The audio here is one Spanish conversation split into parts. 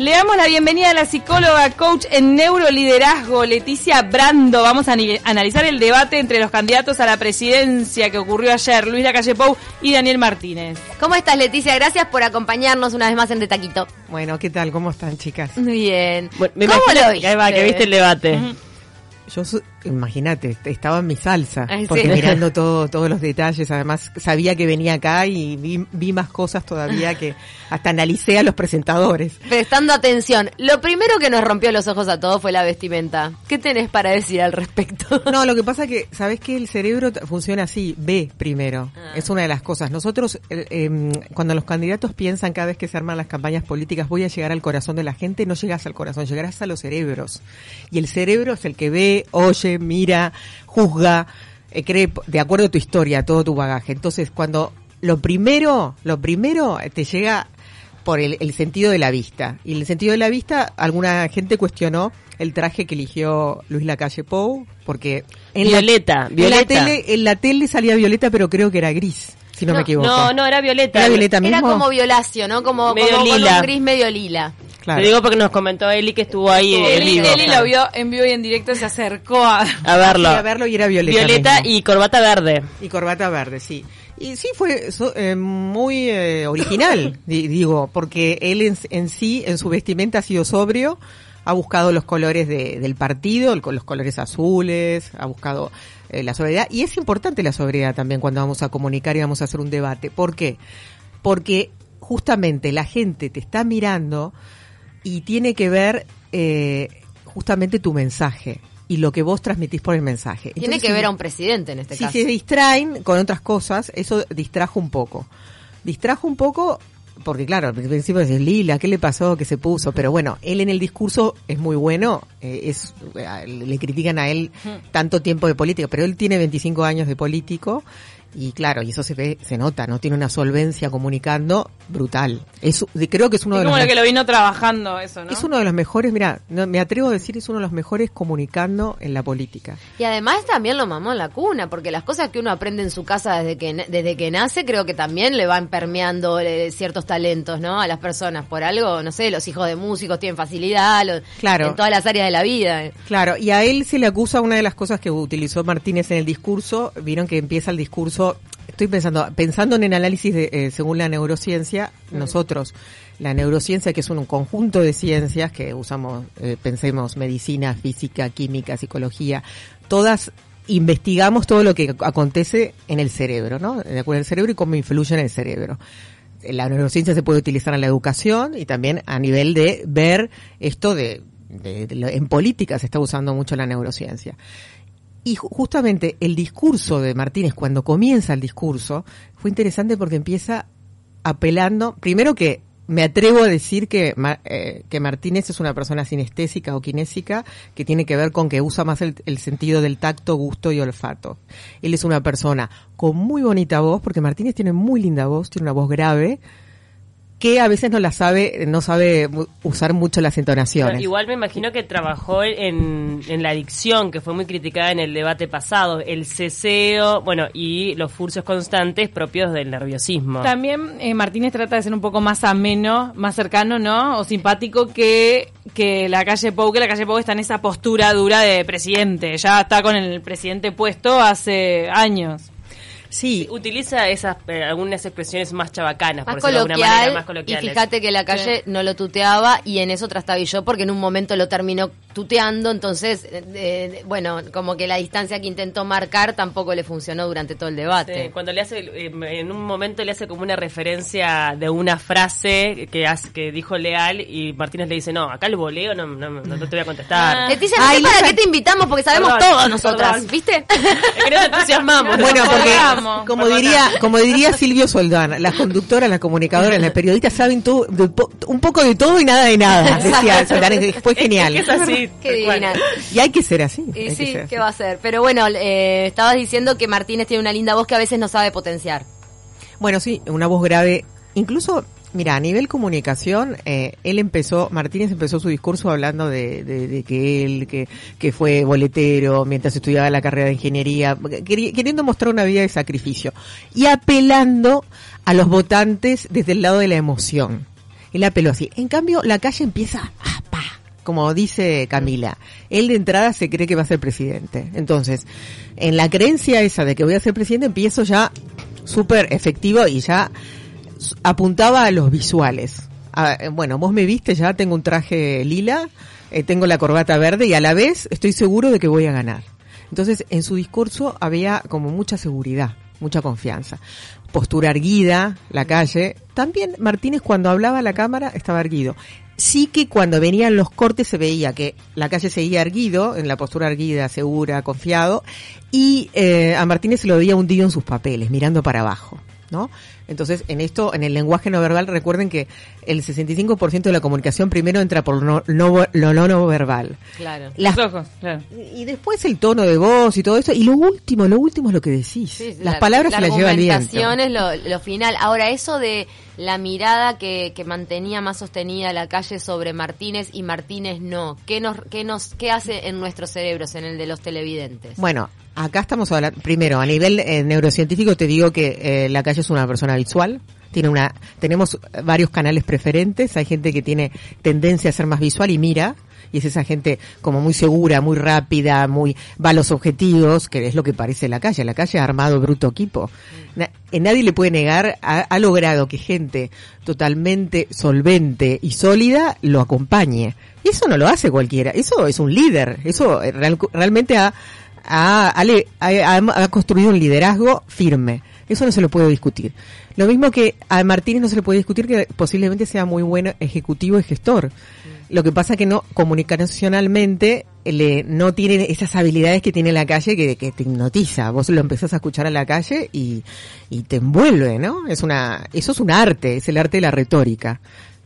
Le damos la bienvenida a la psicóloga coach en neuroliderazgo, Leticia Brando. Vamos a analizar el debate entre los candidatos a la presidencia que ocurrió ayer, Luis Lacalle Pou y Daniel Martínez. ¿Cómo estás, Leticia? Gracias por acompañarnos una vez más en De Taquito. Bueno, ¿qué tal? ¿Cómo están, chicas? Muy bien. ¿Cómo lo viste? va, que viste el debate. Yo, imagínate, estaba en mi salsa, porque mirando todo, todos los detalles, además sabía que venía acá y vi, más cosas todavía que hasta analicé a los presentadores. Prestando atención, lo primero que nos rompió los ojos a todos fue la vestimenta. ¿Qué tenés para decir al respecto? No, lo que pasa que, sabes que el cerebro funciona así, ve primero, ah. es una de las cosas. Nosotros, em, cuando los candidatos piensan cada vez que se arman las campañas políticas, voy a llegar al corazón de la gente, no llegas al corazón, llegarás a los cerebros. Y el cerebro es el que ve, oye, mira, juzga, eh, cree de acuerdo a tu historia, todo tu bagaje. Entonces, cuando lo primero, lo primero te llega por el, sentido de la vista. Y el sentido de la vista, alguna gente cuestionó el traje que eligió Luis Lacalle Pou, porque en violeta, la, violeta. En la, tele, en la tele salía violeta, pero creo que era gris si no, me equivoco. No, no, era violeta. ¿Era violeta mismo? Era como violáceo, ¿no? Como, medio lila. un gris medio lila. Te digo porque nos comentó Eli que estuvo ahí en vivo. Eli lo vio en vivo y en directo, se acercó a, a verlo. a verlo y era violeta. Violeta y corbata verde. Y corbata verde, sí. Y sí fue eh, muy eh, original, digo, porque él en, en, sí, en su vestimenta ha sido sobrio, ha buscado los colores de, del partido, los colores azules, ha buscado eh, la sobriedad. Y es importante la sobriedad también cuando vamos a comunicar y vamos a hacer un debate. ¿Por qué? Porque justamente la gente te está mirando y tiene que ver eh, justamente tu mensaje y lo que vos transmitís por el mensaje. Tiene que ver a un presidente en este caso. Si se distraen con otras cosas, eso distrajo un poco. Distrajo un poco porque claro, al principio es Lila, ¿qué le pasó? ¿Qué se puso? Pero bueno, él en el discurso es muy bueno, eh, es eh, le critican a él tanto tiempo de política, pero él tiene 25 años de político y claro, y eso se ve, se nota, ¿no? Tiene una solvencia comunicando brutal. Es, creo que es uno de los... como que lo vino trabajando eso, ¿no? Es uno de los mejores, mira, me atrevo a decir, es uno de los mejores comunicando en la política. Y además también lo mamó en la cuna, porque las cosas que uno aprende en su casa desde que, desde que nace, creo que también le van permeando eh, ciertos talentos, ¿no? A las personas. Por algo, no sé, los hijos de músicos tienen facilidad, claro. en todas las áreas de la vida. Claro, y a él se le acusa una de las cosas que utilizó Martínez en el discurso, vieron que empieza el discurso estoy pensando, pensando en el análisis de, eh, según la neurociencia, nosotros, la neurociencia que es un, conjunto de ciencias que usamos, eh, pensemos, medicina, física, química, psicología, todas investigamos todo lo que acontece en el cerebro, ¿no? De acuerdo al cerebro y cómo influye en el cerebro. La neurociencia se puede utilizar en la educación y también a nivel de ver esto de, en política se está usando mucho la neurociencia. Y justamente el discurso de Martínez, cuando comienza el discurso, fue interesante porque empieza apelando, primero que me atrevo a decir que, eh, que Martínez es una persona sinestésica o kinésica que tiene que ver con que usa más el, el, sentido del tacto, gusto y olfato. Él es una persona con muy bonita voz, porque Martínez tiene muy linda voz, tiene una voz grave, que a veces no la sabe, no sabe usar mucho las entonaciones. igual me imagino que trabajó en, en, la adicción, que fue muy criticada en el debate pasado, el ceseo, bueno, y los furcios constantes propios del nerviosismo. También eh, Martínez trata de ser un poco más ameno, más cercano, ¿no? O simpático que, que la calle Pou, que la calle Pou está en esa postura dura de presidente, ya está con el presidente puesto hace años. Sí. Utiliza esas eh, algunas expresiones más chabacanas, más por coloquial, manera, más coloquiales. Y fíjate que la calle no lo tuteaba y en eso yo porque en un momento lo terminó tuteando, entonces, eh, bueno, como que la distancia que intentó marcar tampoco le funcionó durante todo el debate. cuando le hace, eh, en un momento le hace como una referencia de una frase que, hace, que dijo Leal y Martínez le dice, no, acá el voleo no, no, no, te voy a contestar. Ah. Leticia, ¿para qué te invitamos? Porque sabemos todos nosotras, ¿viste? Es que nos entusiasmamos. Bueno, porque como diría, como diría Silvio Soldán, las conductoras, las comunicadoras, las periodistas saben todo, un poco de todo y nada de nada, decía Soldán, fue genial. Es, así. Qué divina. Y hay que ser así. Y sí, ¿qué va a ser? Pero bueno, eh, estabas diciendo que Martínez tiene una linda voz que a veces no sabe potenciar. Bueno, sí, una voz grave. Incluso Mira, a nivel comunicación, eh, él empezó, Martínez empezó su discurso hablando de, de, que él, que, que, fue boletero mientras estudiaba la carrera de ingeniería, queriendo mostrar una vida de sacrificio y apelando a los votantes desde el lado de la emoción. Él apeló así. En cambio, la calle empieza, pa, como dice Camila. Él de entrada se cree que va a ser presidente. Entonces, en la creencia esa de que voy a ser presidente, empiezo ya súper efectivo y ya apuntaba a los visuales. Eh, bueno, vos me viste, ya tengo un traje lila, eh, tengo la corbata verde y a la vez estoy seguro de que voy a ganar. Entonces, en su discurso había como mucha seguridad, mucha confianza. Postura erguida, la calle. También Martínez cuando hablaba a la cámara estaba erguido. Sí que cuando venían los cortes se veía que la calle seguía erguido, en la postura erguida, segura, confiado, y eh, a Martínez se lo veía hundido en sus papeles, mirando para abajo. ¿No? Entonces, en esto, en el lenguaje no verbal, recuerden que el 65% de la comunicación primero entra por lo no, lo no, no verbal. Claro. Las Los ojos, claro. y después el tono de voz y todo eso. Y lo último, lo último es lo que decís. Sí, las la- palabras la se las lleva el viento. es lo, lo final. Ahora, eso de la mirada que, que mantenía más sostenida la calle sobre Martínez y Martínez no, ¿qué nos, qué nos, qué hace en nuestros cerebros, en el de los televidentes? Bueno, acá estamos hablando, primero, a nivel eh, neurocientífico te digo que eh, la calle es una persona visual. Tiene una, tenemos varios canales preferentes. Hay gente que tiene tendencia a ser más visual y mira. Y es esa gente como muy segura, muy rápida, muy, va a los objetivos, que es lo que parece la calle. La calle ha armado bruto equipo. Na- eh, nadie le puede negar, ha, logrado que gente totalmente solvente y sólida lo acompañe. Y eso no lo hace cualquiera. Eso es un líder. Eso eh, real- realmente ha, ha, ha ha- construido un liderazgo firme. Eso no se lo puede discutir. Lo mismo que a Martínez no se le puede discutir que posiblemente sea muy buen ejecutivo y gestor. Lo que pasa que no, comunicacionalmente, le, no tiene esas habilidades que tiene la calle que, que te hipnotiza. Vos lo empezás a escuchar a la calle y, y te envuelve, ¿no? Es una, eso es un arte, es el arte de la retórica.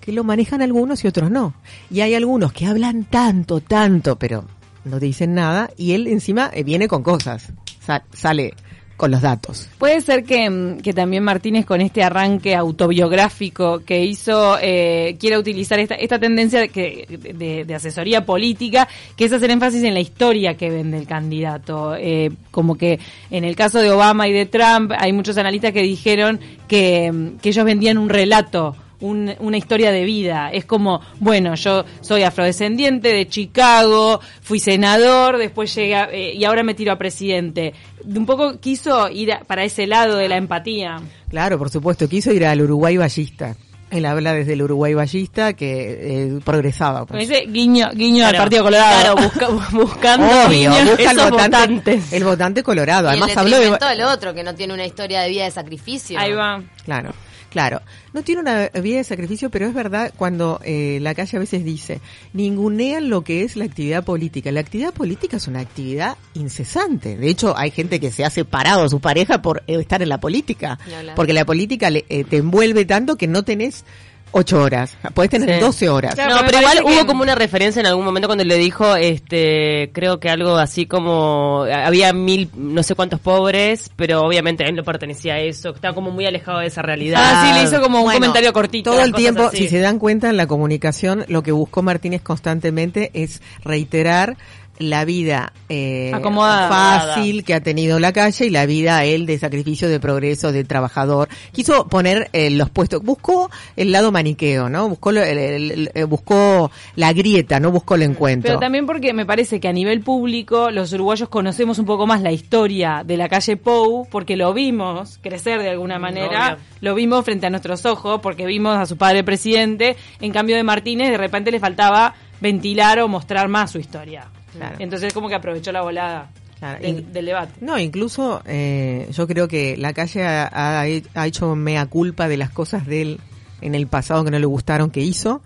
Que lo manejan algunos y otros no. Y hay algunos que hablan tanto, tanto, pero no te dicen nada y él encima eh, viene con cosas. Sa- sale con los datos. Puede ser que, mm, que también Martínez con este arranque autobiográfico que hizo eh, quiera utilizar esta, esta tendencia de, que, de, de asesoría política, que es hacer énfasis en la historia que vende el candidato. Eh, como que en el caso de Obama y de Trump hay muchos analistas que dijeron que, mm, que ellos vendían un relato un- una historia de vida. Es como, bueno, yo soy afrodescendiente de Chicago, fui senador, después llegué a- eh, y ahora me tiro a presidente. Un poco quiso ir a- para ese lado de la empatía. Claro, por supuesto, quiso ir al Uruguay ballista. Él habla desde el Uruguay ballista que eh, progresaba. Pues. dice guiño, guiño al Partido Colorado. Claro, busca- buscando Obvio, busca el votante, votantes. el votante colorado. y Además el habló de... del otro, que no tiene una historia de vida de sacrificio. Ahí va. Claro, claro. No tiene una vida de sacrificio, pero es verdad cuando eh, la calle a veces dice, ningunean lo que es la actividad política. La actividad política es una actividad incesante. De hecho, hay gente que se ha separado de su pareja por eh, estar en la política. Porque la política le- eh, te envuelve tanto que no tenés ocho horas. Podés tener Sí. 12 horas. Claro, no, pero igual hubo que- como una referencia en algún momento cuando le dijo, este, creo que algo así como, había mil, no sé cuántos pobres, pero obviamente él no pertenecía a eso, estaba como muy alejado de esa realidad. Ah, sí, le hizo como un Bueno, comentario cortito. Todo el tiempo, así. si se dan cuenta en la comunicación, lo que buscó Martínez constantemente es reiterar la vida eh, Acomodada. fácil que ha tenido la calle y la vida él de sacrificio, de progreso, de trabajador. Quiso poner eh, los puestos, buscó el lado maniqueo, ¿no? Buscó lo- el- el- el- eh, buscó la grieta, no buscó el encuentro. Pero también porque me parece que a nivel público los uruguayos conocemos un poco más la historia de la calle Pou porque lo vimos crecer de alguna manera, lo vimos frente a nuestros ojos porque vimos a su padre presidente, en cambio de Martínez de repente le faltaba ventilar o mostrar más su historia. Claro. Entonces como que aprovechó la volada Claro, del, debate. No, incluso eh, yo creo que la calle ha, ha- ha hecho mea culpa de las cosas de él en el pasado que no le gustaron que hizo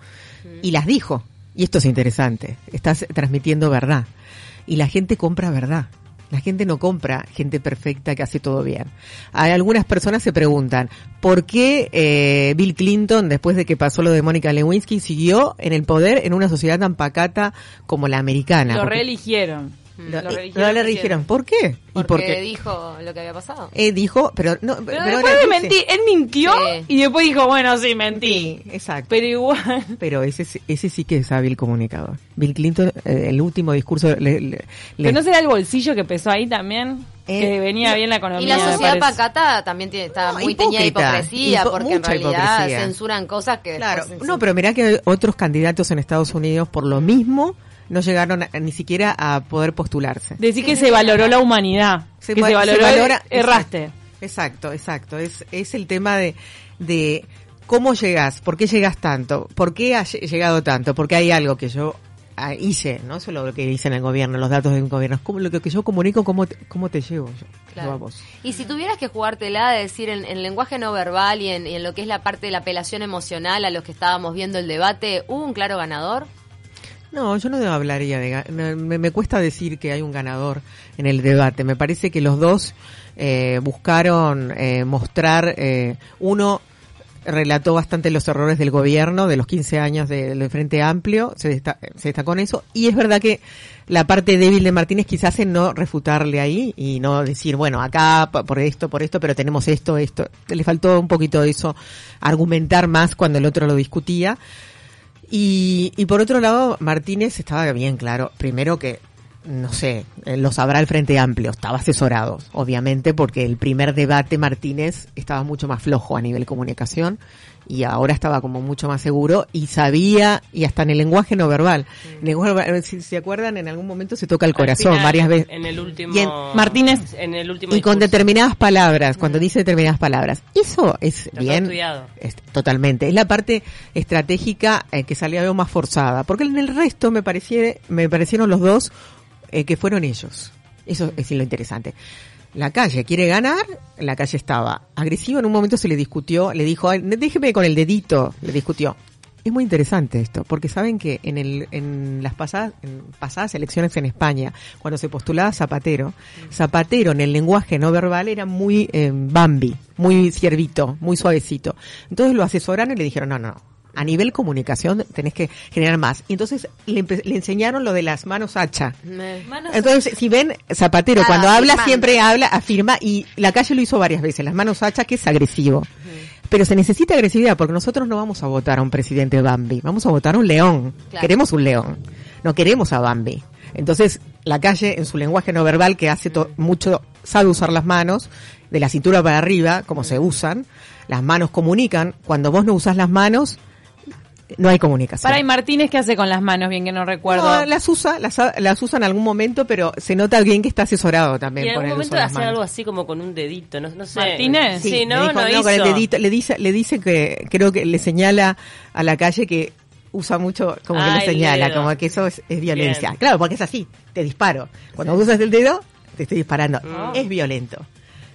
y las dijo. Y esto es interesante. Estás transmitiendo verdad. Y la gente compra verdad. La gente no compra gente perfecta que hace todo bien. Hay algunas personas se preguntan, ¿por qué eh, Bill Clinton, después de que pasó lo de Mónica Lewinsky, siguió en el poder en una sociedad tan pacata como la americana? Lo reeligieron. Lo, Lo eh, religieron presidente. dijeron, ¿por qué? ¿Y Porque por qué? dijo lo que había pasado. Eh, dijo, pero no, Pero, pero después de mentir, él mintió Sí. y después dijo, bueno, sí, mentí. Sí, exacto. Pero igual. Pero ese, sí- ese sí que es hábil comunicador. Bill Clinton, eh, el último discurso, le, le- le- ¿Pero no será el bolsillo que pesó ahí también? Eh, que venía bien la economía. Y la sociedad pacata también tiene, está No, muy teñida de hipócrita. hipocresía, Hipo- porque en realidad hipocresía. censuran cosas que Claro, no, pero mirá que hay otros candidatos en Estados Unidos por lo mismo no llegaron a- ni siquiera a poder postularse. Decir que se valoró la humanidad. Se que se valoró, se valora- erraste. Exacto, exacto. Es, es el tema de, de cómo llegas, por qué llegas tanto, por qué has llegado tanto, porque hay algo que yo ah, hice, no solo lo que hice en el gobierno, los datos de un gobierno, es como lo que yo comunico, cómo te, cómo te llevo yo, Claro. yo a vos. Y si tuvieras que jugártela de decir en, en lenguaje no verbal y en, y en lo que es la parte de la apelación emocional a los que estábamos viendo el debate, ¿hubo un claro ganador? No, yo no hablaría de... Me, me- cuesta decir que hay un ganador en el debate. Me parece que los dos eh, buscaron eh, mostrar... eh, uno relató bastante los errores del gobierno de los 15 años de- del Frente Amplio, se, desta- se destacó en eso. Y es verdad que la parte débil de Martínez quizás en no refutarle ahí y no decir, bueno, acá por esto, por esto, pero tenemos esto, esto. Le faltó un poquito de eso, argumentar más cuando el otro lo discutía. Y, y por otro lado, Martínez estaba bien claro. Primero que, no sé, eh, lo sabrá el Frente Amplio, estaba asesorado, obviamente, porque el primer debate Martínez estaba mucho más flojo a nivel comunicación y ahora estaba como mucho más seguro y sabía, y hasta en el lenguaje no verbal. Verbal, si se acuerdan, en algún momento se toca el Al corazón final, varias veces. En el último. Y en- Martínez- En el último. Y con determinadas palabras, cuando dice determinadas palabras. Eso es todo bien. estudiado. es- totalmente. Es la parte estratégica eh, que salía veo más forzada. Porque en el resto me, pareció, me parecieron los dos eh, que fueron ellos. Eso es lo interesante. La calle quiere ganar, la calle estaba agresiva, en un momento se le discutió, le dijo, "Ay, déjeme con el dedito, le discutió. Es muy interesante esto, porque saben que en, el, en las pasadas, en pasadas elecciones en España, cuando se postulaba Zapatero, Zapatero en el lenguaje no verbal era muy eh, Bambi, muy ciervito, muy suavecito. Entonces lo asesoraron y le dijeron, no, no, a nivel comunicación tenés que generar más. Y entonces le, le enseñaron lo de las manos hacha. Entonces, si ven, Zapatero cuando habla afirmando. siempre habla, afirma, y la calle lo hizo varias veces, las manos hacha, que es agresivo. Pero se necesita agresividad, porque nosotros no vamos a votar a un presidente Bambi, vamos a votar a un león. Claro. Queremos un león, no queremos a Bambi. Entonces, la calle, en su lenguaje no verbal, que hace to- mucho, sabe usar las manos, de la cintura para arriba, como se usan, las manos comunican, cuando vos no usas las manos, no hay comunicación. Para y Martínez, ¿qué hace con las manos? Bien que no recuerdo. No, las usa, las, las usa en algún momento, pero se nota bien que está asesorado también Y en por algún el momento manos. algo así como con un dedito, no, no sé. ¿Martínez? Sí, no, dijo, no, hizo. con el dedito, le dice, le dice que creo que le señala a la calle que usa mucho, como que Ah, le señala, dedo. como que eso es, es violencia. Bien. Claro, porque es así, te disparo. Cuando usas el dedo, te estoy disparando. Mm. Es violento.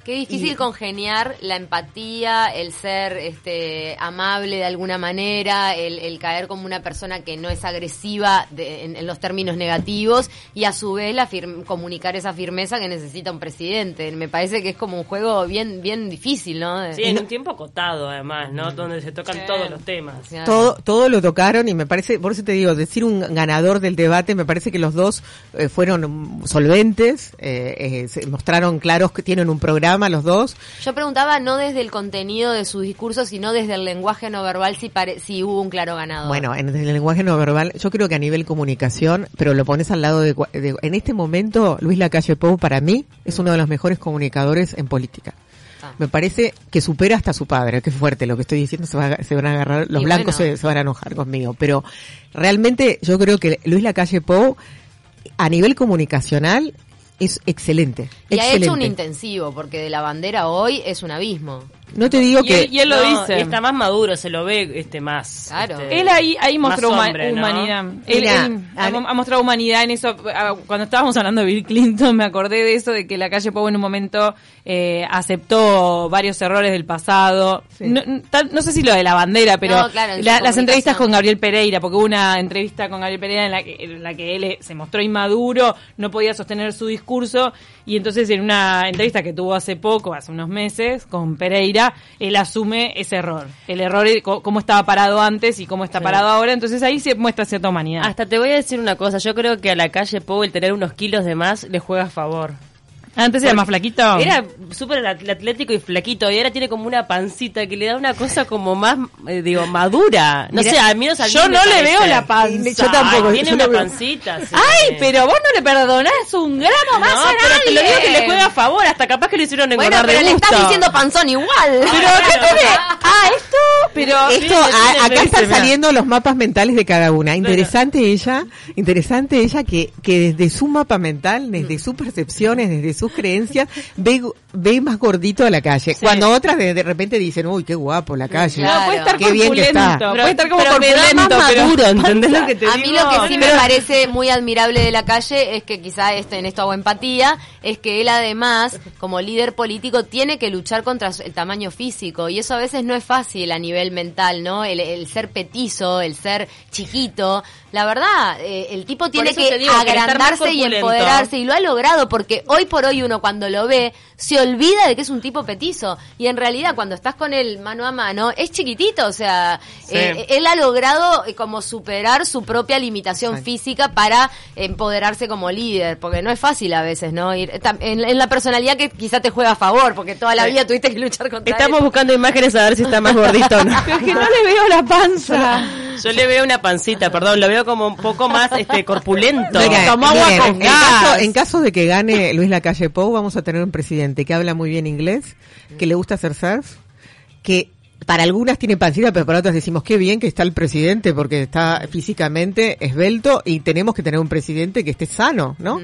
Qué difícil Y- congeniar la empatía, el ser este amable de alguna manera, el, el caer como una persona que no es agresiva de- en, en los términos negativos y a su vez la firm- comunicar esa firmeza que necesita un presidente. Me parece que es como un juego bien bien difícil, ¿no? Sí, en un tiempo acotado además, ¿no? Donde se tocan Sí. todos los temas. Claro. Todo, todo lo tocaron y me parece, por eso te digo, decir un ganador del debate, me parece que los dos eh, fueron solventes, eh, eh, se mostraron claros que tienen un programa los dos. Yo preguntaba no desde el contenido de su discurso, sino desde el lenguaje no verbal si, pare- si hubo un claro ganador. Bueno, en el lenguaje no verbal, yo creo que a nivel comunicación, pero lo pones al lado de, de- en este momento, Luis Lacalle Pou para mí es uno de los mejores comunicadores en política. Ah. Me parece que supera hasta su padre, que fuerte lo que estoy diciendo, se, va a- se van a agarrar, los Y blancos bueno. se, se van a enojar conmigo, pero realmente yo creo que Luis Lacalle Pou a nivel comunicacional es excelente. y ha hecho un intensivo, porque de la bandera hoy es un abismo. No te digo Y que él- y él lo No, dice. y está más maduro, se lo ve este más. Claro. este, Él ahí, ahí mostró más huma- hombre, ¿no? humanidad. Él, Mira, él ha, mostrado humanidad en eso. Ah, Cuando estábamos hablando de Bill Clinton, me acordé de eso, de que la calle Pau en un momento eh, aceptó varios errores del pasado. Sí. No, no- tal- no sé si lo de la bandera, pero No, claro, en su la- las entrevistas con Gabriel Pereira, porque hubo una entrevista con Gabriel Pereira en la que, en la que él eh, se mostró inmaduro, no podía sostener su discurso, y entonces en una entrevista que tuvo hace poco, hace unos meses, con Pereira, él asume ese error. El error, cómo estaba parado antes y cómo está parado ahora, entonces ahí se muestra cierta humanidad. Hasta te voy a decir una cosa, yo creo que a la calle Pou el tener unos kilos de más le juega a favor. Antes era más flaquito. Era súper at- atlético y flaquito y ahora tiene como una pancita que le da una cosa como más, eh, digo, madura. No Mirá, sé, al menos a mí yo me no le veo la panza. Yo tampoco, Ay, tiene yo una pancita. sí. Ay, pero vos no le perdonás un gramo más No, a pero te lo digo que le juega a favor, hasta capaz que lo hicieron Bueno, engordar pero de le gusto. estás diciendo panzón igual. Pero ¿qué tiene? Ah, esto, pero Esto, a- acá están saliendo los mapas mentales de cada una. Interesante ella, interesante ella que, que desde su mapa mental, desde sus percepciones, desde creencias, ve, ve más gordito a la calle. Cuando otras de, de repente dicen, uy, qué guapo la calle. Claro. no puede estar Qué bien que está. puede estar como pero me da corpulento, más pero maduro, ¿entendés lo que te A digo? mí lo que sí me Pero- parece muy admirable de la calle es que quizá esto, en esto hago empatía, es que él además, como líder político, tiene que luchar contra el tamaño físico y eso a veces no es fácil a nivel mental, ¿no? El, el ser petizo, el ser chiquito. La verdad, eh, el tipo tiene que agrandarse y empoderarse y lo ha logrado porque hoy por hoy uno cuando lo ve se olvida de que es un tipo petizo y en realidad cuando estás con él mano a mano es chiquitito, o sea, Sí. eh, él ha logrado eh, como superar su propia limitación física para empoderarse como líder, porque no es fácil a veces, ¿no? Ir, tam- en, en la personalidad que quizá te juega a favor, porque toda la vida tuviste que luchar contra Estamos él. buscando imágenes a ver si está más gordito o no. Pero es que no le veo la panza. Yo le veo una pancita, perdón, lo veo como un poco más este corpulento. Oiga, Tomó agua miren, con en, gas. caso, en caso de que gane Luis Lacalle Pou, vamos a tener un presidente que habla muy bien inglés, que le gusta hacer surf, que para algunas tiene pancita, pero para otras decimos qué bien que está el presidente porque está físicamente esbelto y tenemos que tener un presidente que esté sano, ¿no?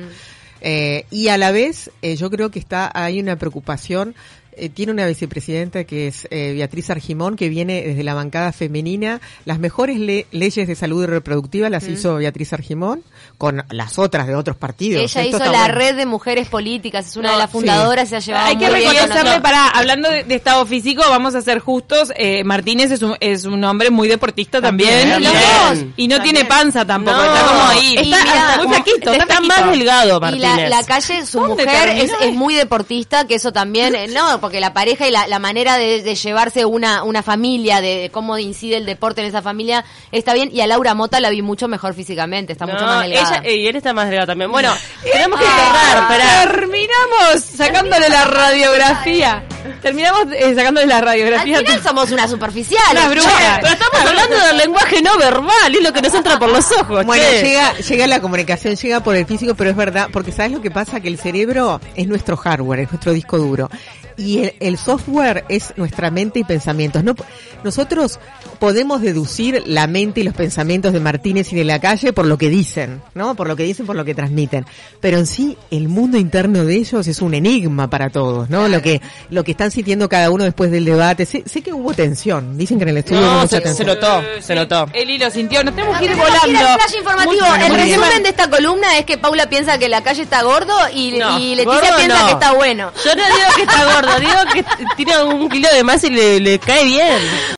Eh, y a la vez, eh, yo creo que está hay una preocupación. Eh, tiene una vicepresidenta que es eh, Beatriz Argimón, que viene desde la bancada femenina. Las mejores le- leyes de salud reproductiva las hizo Beatriz Argimón, con las otras de otros partidos. Ella Esto hizo la bueno. red de mujeres políticas, es una No, de las sí. fundadoras, se ha llevado Hay que muy bien reconocerle para, hablando de, de estado físico, vamos a ser justos, eh, Martínez es un, es un hombre muy deportista también, También. y, También. y no tiene panza tampoco, No. está como ahí, Y está, mira, está muy flaquito, está, más delgado, Y Martínez. la, la calle, su ¿Dónde mujer es, es muy deportista, que eso también, eh, no, porque la pareja y la, la manera de, de llevarse una, una familia, de cómo incide el deporte en esa familia, está bien. Y a Laura Mota la vi mucho mejor físicamente, está mucho más delgada. ella, y él está más delgado también. Bueno, tenemos que Ah, cerrar. Terminamos sacándole la radiografía. Terminamos eh, sacándole la Al radiografía. final somos una superficial. Una bruja. Pero estamos hablando del lenguaje no verbal, es lo que nos entra por los ojos. Bueno, che. llega, llega la comunicación, llega por el físico, pero es verdad, porque ¿sabes lo que pasa? Que el cerebro es nuestro hardware, es nuestro disco duro. Y el, el software es nuestra mente y pensamientos. No, nosotros podemos deducir la mente y los pensamientos de Martínez y de la calle por lo que dicen, ¿no? Por lo que dicen, por lo que transmiten. Pero en sí, el mundo interno de ellos es un enigma para todos, ¿no? Lo que, lo que están sintiendo cada uno después del debate. Sé, sé que hubo tensión. Dicen que en el estudio hubo mucha se, se notó, Eh, se sí, notó. Eli lo sintió, nos tenemos que ir Tenemos que ir volando. al flash informativo. Muy- el muy bien. resumen de esta columna es que Paula piensa que la calle está gordo y, No, y Leticia gordo piensa no. que está bueno. Yo no digo que está gordo, digo que tiene un kilo de más y le, le cae bien.